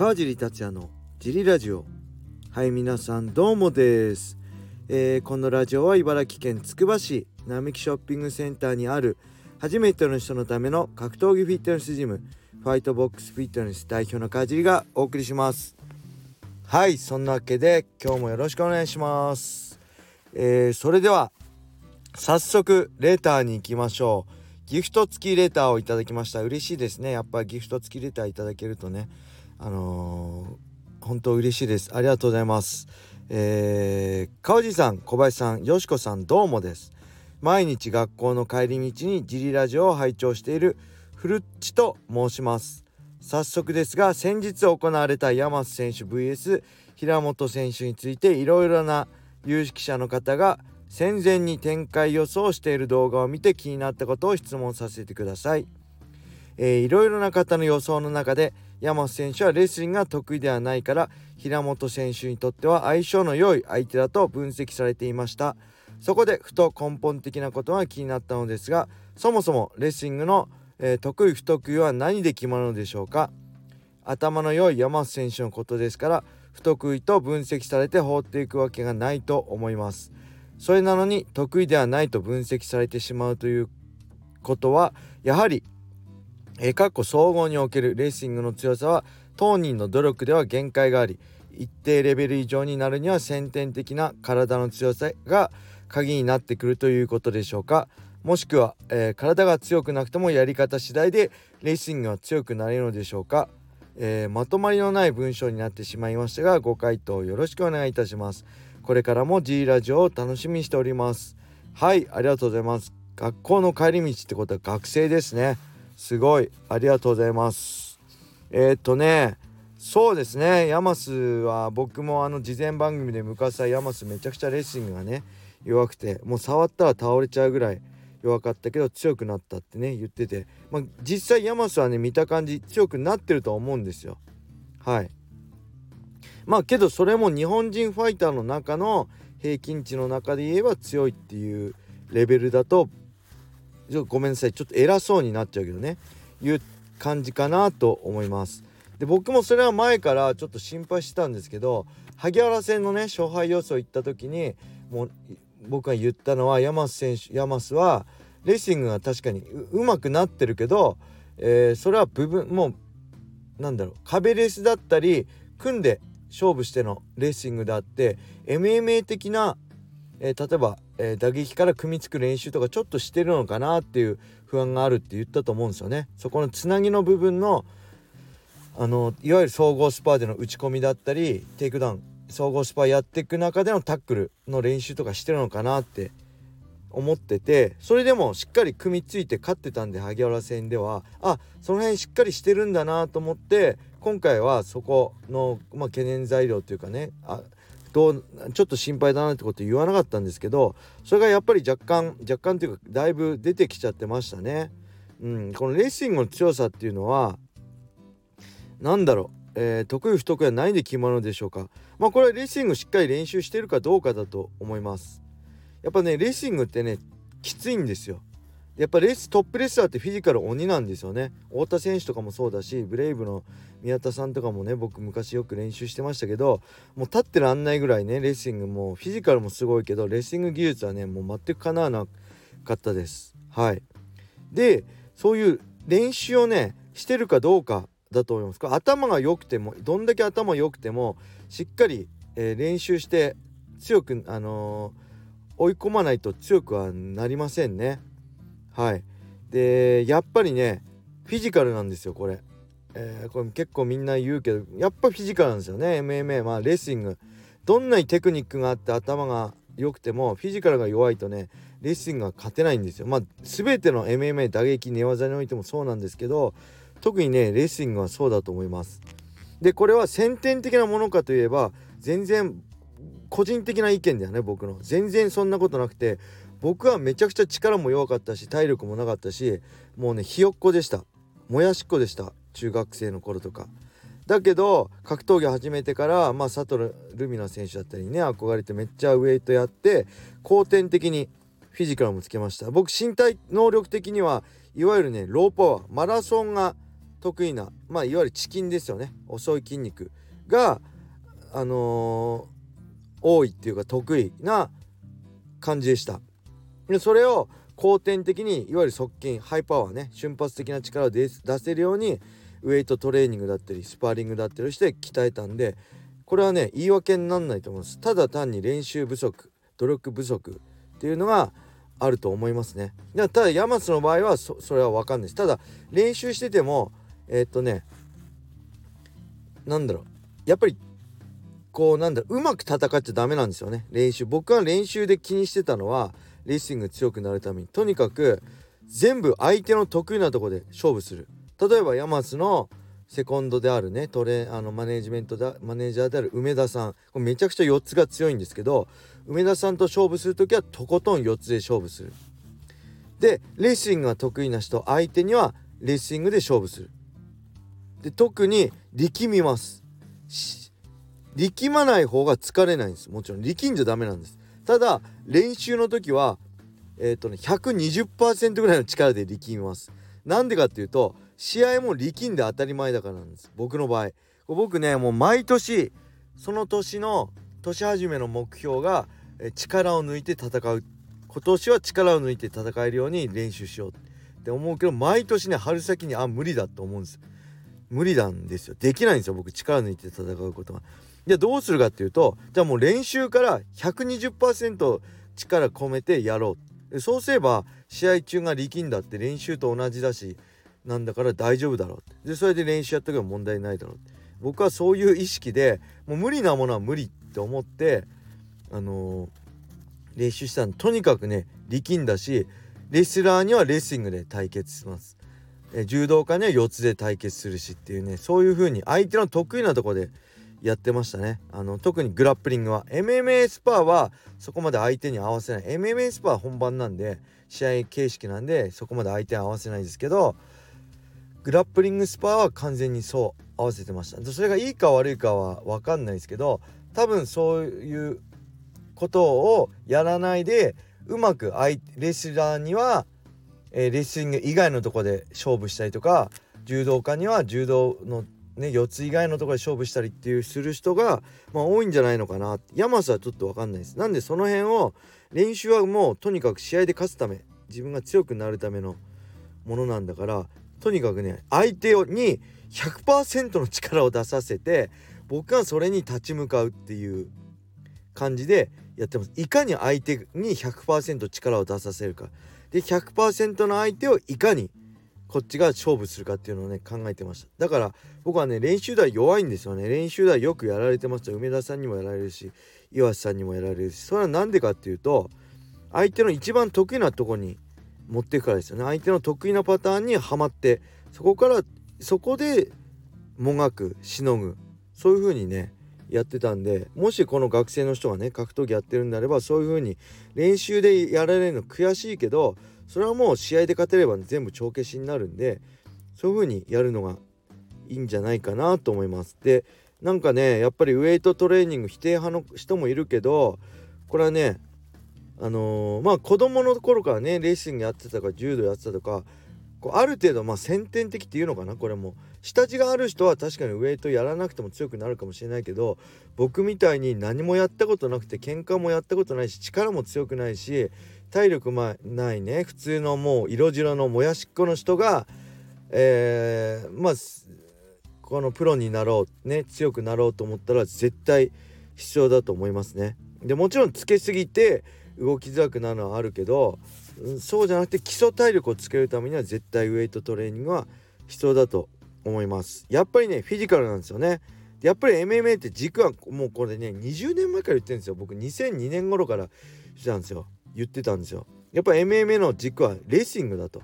川尻達也のジリラジオ。はい皆さんどうもです、えー、このラジオは茨城県つくば市並木ショッピングセンターにある初めての人のための格闘技フィットネスジムファイトボックスフィットネス代表の川尻がお送りします。はいそんなわけで今日もよろしくお願いします。えー、それでは早速レターに行きましょう。ギフト付きレターをいただきました。嬉しいですね。やっぱギフト付きレターいただけるとね。あのー、本当嬉しいです。ありがとうございます。えー、川地さん小林さんよしこさんどうもです。毎日学校の帰り道にジリラジオを拝聴しているフルッチと申します。早速ですが先日行われた山瀬選手 vs 平本選手についていろいろな有識者の方が戦前に展開予想している動画を見て気になったことを質問させてください。えー、いろいろな方の予想の中で山瀬選手はレスリングが得意ではないから平本選手にとっては相性の良い相手だと分析されていました。そこでふと根本的なことが気になったのですがそもそもレスリングの、えー、得意不得意は何で決まるのでしょうか？頭の良い山瀬選手のことですから不得意と分析されて放っていくわけがないと思います。それなのに得意ではないと分析されてしまうということはやはりえ過去総合におけるレーシングの強さは当人の努力では限界があり一定レベル以上になるには先天的な体の強さが鍵になってくるということでしょうか。もしくは、えー、体が強くなくてもやり方次第でレーシングは強くなれるのでしょうか、えー、まとまりのない文章になってしまいましたがご回答よろしくお願いいたします。これからも G ラジオを楽しみにしております。はいありがとうございます。学校の帰り道ってことは学生ですね。すごい。ありがとうございます。えー、っとねそうですね。ヤマスは僕もあの事前番組で昔はヤマスめちゃくちゃレスリングがね弱くてもう触ったら倒れちゃうぐらい弱かったけど強くなったってね言ってて、まあ、実際ヤマスはね見た感じ強くなってると思うんですよ。はい。まあけどそれも日本人ファイターの中の平均値の中で言えば強いっていうレベルだとごめんなさいちょっと偉そうになっちゃうけどね。いう感じかなと思います。で僕もそれは前からちょっと心配してたんですけど萩原戦のね勝敗予想行った時にもう僕が言ったのは山瀬選手山須はレーシングが確かにうまくなってるけど、えー、それは部分もうなんだろう壁レースだったり組んで勝負してのレスリングであって MMA 的な、えー、例えば、えー、打撃から組みつく練習とかちょっとしてるのかなっていう不安があるって言ったと思うんですよね。そこのつなぎの部分のあのいわゆる総合スパーでの打ち込みだったりテイクダウン総合スパーやっていく中でのタックルの練習とかしてるのかなって思っててそれでもしっかり組みついて勝ってたんで萩原戦ではあその辺しっかりしてるんだなと思って今回はそこの、まあ、懸念材料というかねあどうちょっと心配だなってこと言わなかったんですけどそれがやっぱり若干若干というかだいぶ出てきちゃってましたね。うん、このレーシングの強さっていうのは何だろう、えー、得意不得意は何で決まるのでしょうか。まあこれはレーシングしっかり練習してるかどうかだと思います。やっぱねレーシングってねきついんですよ。やっぱレーストップレスラーってフィジカル鬼なんですよね。太田選手とかもそうだしブレイブの宮田さんとかもね僕昔よく練習してましたけどもう立ってらんないぐらいねレーシングもフィジカルもすごいけどレーシング技術はねもう全くかなわなかったです。はい。でそういう練習をねしてるかどうかだと思います。こ頭が良くてもどんだけ頭良くてもしっかり、えー、練習して強くあのー、追い込まないと強くはなりませんね。はい。でやっぱりねフィジカルなんですよこれ、えー、これ結構みんな言うけどやっぱフィジカルなんですよね MMA まあレスリング。どんなにテクニックがあって頭が良くてもフィジカルが弱いとねレスリングが勝てないんですよ。まあ全ての MMA 打撃寝技においてもそうなんですけど特にねレスリングはそうだと思います。でこれは先天的なものかといえば全然個人的な意見だよね僕の。全然そんなことなくて僕はめちゃくちゃ力も弱かったし体力もなかったしもうねひよっこでした。もやしっこでした。中学生の頃とか。だけど格闘技始めてからまあ佐藤ルミナ選手だったりね憧れてめっちゃウェイトやって後天的にフィジカルもつけました。僕身体能力的にはいわゆるねローパワーマラソンが得意なまあいわゆるチキンですよね。遅い筋肉があのー、多いっていうか得意な感じでした。でそれを後天的にいわゆる側筋ハイパワーね瞬発的な力を出せるようにウェイトトレーニングだったりスパーリングだったりして鍛えたんでこれはね言い訳になんないと思います。ただ単に練習不足努力不足っていうのがあると思いますね。ただヤマスの場合はそれは分かんないです。ただ練習しててもえー、っとねなんだろう。やっぱりこうなんだろううまく戦っちゃダメなんですよね。練習。僕は練習で気にしてたのはレスリング強くなるために。とにかく全部相手の得意なとこで勝負する。例えばヤマスのセコンドであるねトレあのマネージメントだマネージャーである梅田さん。これめちゃくちゃ4つが強いんですけど梅田さんと勝負する時はとことん4つで勝負する。でレスリングが得意な人相手にはレスリングで勝負する。で特に力みます。力まない方が疲れないんです。もちろん力んじゃダメなんです。ただ練習の時はえっ、とね120%ぐらいの力で力みます。なんでかっていうと試合も力んで当たり前だからなんです。僕の場合。僕ねもう毎年その年の年始めの目標が力を抜いて戦う。今年は力を抜いて戦えるように練習しよう。って思うけど毎年ね春先にあ無理だと思うんです。無理なんですよ。できないんですよ僕。力抜いて戦うことが。じゃあどうするかっていうとじゃあもう練習から120%力込めてやろう。そうすれば試合中が力んだって練習と同じだしなんだから大丈夫だろうでそれで練習やっとけば問題ないだろう僕はそういう意識でもう無理なものは無理って思ってあのー、練習したの。とにかくね力んだしレスラーにはレスリングで対決します。え柔道家には4つで対決するしっていうねそういう風に相手の得意なとこでやってましたね。あの特にグラップリングは。MMA スパーはそこまで相手に合わせない。MMA スパーは本番なんで試合形式なんでそこまで相手に合わせないですけどグラップリングスパーは完全にそう合わせてました。それがいいか悪いかは分かんないですけど多分そういうことをやらないでうまくレスラーには、えー、レスリング以外のとこで勝負したりとか柔道家には柔道のね4つ以外のところで勝負したりっていうする人が、まあ、多いんじゃないのかな。山瀬はちょっと分かんないです。なんでその辺を練習はもうとにかく試合で勝つため自分が強くなるためのものなんだからとにかくね相手に100%の力を出させて僕はそれに立ち向かうっていう感じでやってます。いかに相手に100%力を出させるか。で100%の相手をいかにこっちが勝負するかっていうのをね考えてました。だから僕はね練習台弱いんですよね。練習台よくやられてました梅田さんにもやられるし岩瀬さんにもやられるし。それは何でかっていうと相手の一番得意なとこに持っていくからですよね。相手の得意なパターンにはまってそこからそこでもがくしのぐ。そういう風にねやってたんでもしこの学生の人がね格闘技やってるんであればそういう風に練習でやられるの悔しいけどそれはもう試合で勝てれば全部帳消しになるんでそういう風にやるのがいいんじゃないかなと思います。でなんかねやっぱりウエイトトレーニング否定派の人もいるけどこれはねあのー、まあ子供の頃からねレーシングやってたとか柔道やってたとかこうある程度まあ先天的っていうのかなこれも下地がある人は確かにウエイトやらなくても強くなるかもしれないけど僕みたいに何もやったことなくて喧嘩もやったことないし力も強くないし体力まないね。普通のもう色白のもやしっこの人がえー、まあこのプロになろうね。強くなろうと思ったら絶対必要だと思いますね。でもちろんつけすぎて動きづらくなるのはあるけどそうじゃなくて基礎体力をつけるためには絶対ウエイトトレーニングは必要だと思います。やっぱりねフィジカルなんですよね。やっぱり MMA って軸はもうこれね20年前から言ってるんですよ。僕2002年頃からしてたんですよ。言ってたんですよ。やっぱ MMA の軸はレーシングだと。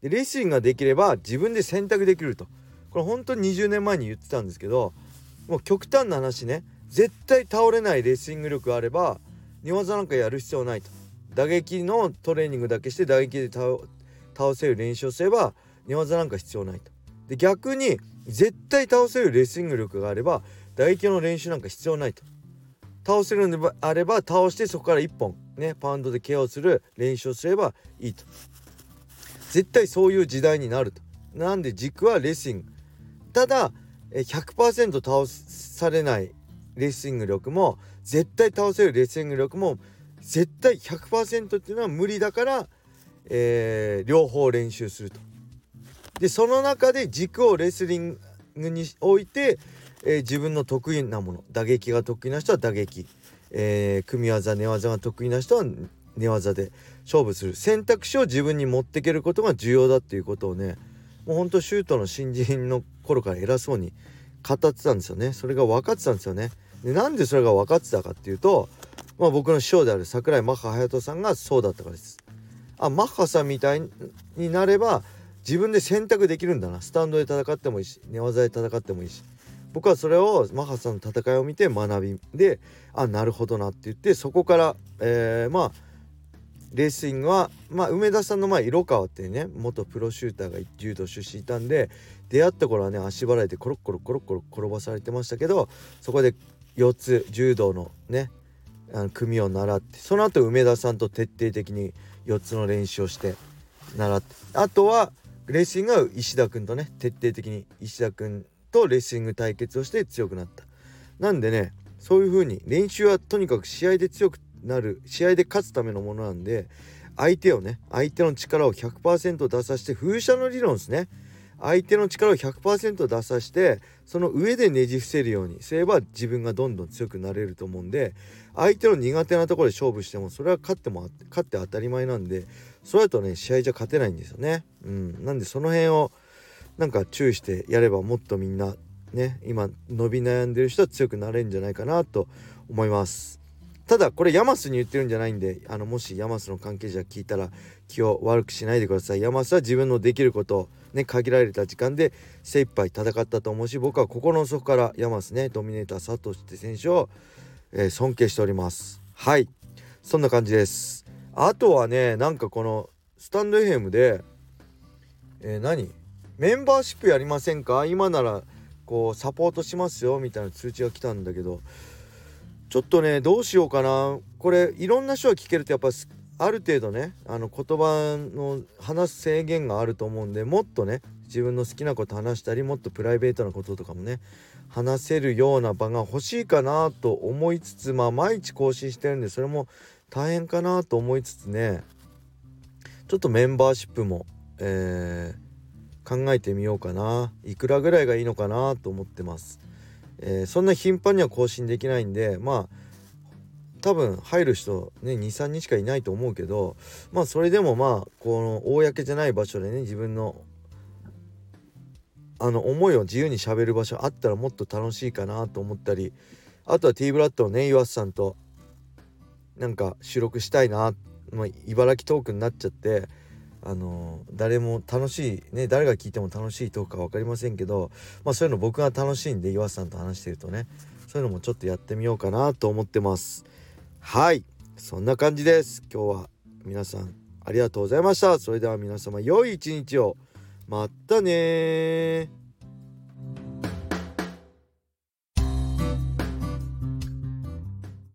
でレーシングができれば自分で選択できると。これ本当に20年前に言ってたんですけどもう極端な話ね。絶対倒れないレーシング力があれば寝技なんかやる必要ないと。打撃のトレーニングだけして打撃で倒せる練習をすれば寝技なんか必要ないと。で逆に絶対倒せるレスリング力があれば打撃の練習なんか必要ないと。倒せるのであれば倒してそこから1本。ねパウンドでケアをする練習をすればいいと。絶対そういう時代になると。なんで軸はレスリング。ただ100%倒されないレスリング力も絶対倒せるレスリング力も絶対100%っていうのは無理だから、えー、両方練習すると。でその中で軸をレスリングに置いて、えー、自分の得意なもの打撃が得意な人は打撃、えー、組み技寝技が得意な人は寝技で勝負する。選択肢を自分に持っていけることが重要だっていうことをねもうほんとシュートの新人の頃から偉そうに語ってたんですよね。それが分かってたんですよね。でなんでそれが分かってたかっていうと、まあ、僕の師匠である桜井マッハ隼人さんがそうだったからです。あマッハさんみたいになれば自分で選択できるんだな。スタンドで戦ってもいいし寝技で戦ってもいいし。僕はそれをマハさんの戦いを見て学びであなるほどなって言ってそこから、えー、まあレースイングは、まあ、梅田さんの前色川っていうね元プロシューターが柔道出身いたんで出会った頃はね足払いでコロッコロコロッコロ転ばされてましたけどそこで4つ柔道のねあの組を習ってその後梅田さんと徹底的に4つの練習をして習ってあとはレーシングは石田君とね徹底的に石田君とレーシング対決をして強くなった。なんでねそういう風に練習はとにかく試合で強くなる試合で勝つためのものなんで相手をね相手の力を100%出させて風車の理論ですね。相手の力を100%出させてその上でねじ伏せるようにすれば自分がどんどん強くなれると思うんで相手の苦手なところで勝負してもそれは勝っても勝って当たり前なんでそれだとね試合じゃ勝てないんですよね。うん、なんでその辺をなんか注意してやればもっとみんなね今伸び悩んでる人は強くなれるんじゃないかなと思います。ただこれヤマスに言ってるんじゃないんであのもしヤマスの関係者聞いたら気を悪くしないでください。ヤマスは自分のできることね限られた時間で精一杯戦ったと思うし僕は心の底からヤマスねドミネーター佐藤って選手を、えー、尊敬しております。はい。そんな感じです。あとはねなんかこのスタンド FM でえー、何？メンバーシップやりませんか？今ならこうサポートしますよみたいな通知が来たんだけど。ちょっとねどうしようかな。これいろんな人が聞けるとやっぱある程度ねあの言葉の話す制限があると思うんでもっとね自分の好きなこと話したりもっとプライベートなこととかもね話せるような場が欲しいかなと思いつつまあ毎日更新してるんでそれも大変かなと思いつつねちょっとメンバーシップも、えー、考えてみようかないくらぐらいがいいのかなと思ってます。えー、そんな頻繁には更新できないんでまあ多分入る人ね23人しかいないと思うけどまあそれでもまあこの公じゃない場所でね自分のあの思いを自由にしゃべる場所あったらもっと楽しいかなと思ったりあとは T ブラッドのね岩瀬さんとなんか収録したいな、まあ、茨城トークになっちゃってあの誰も楽しいね誰が聞いても楽しいトークか分かりませんけど、まあ、そういうの僕が楽しいんで岩瀬さんと話してるとねそういうのもちょっとやってみようかなと思ってます。はい。そんな感じです。今日は皆さんありがとうございました。それでは皆様良い一日を。またね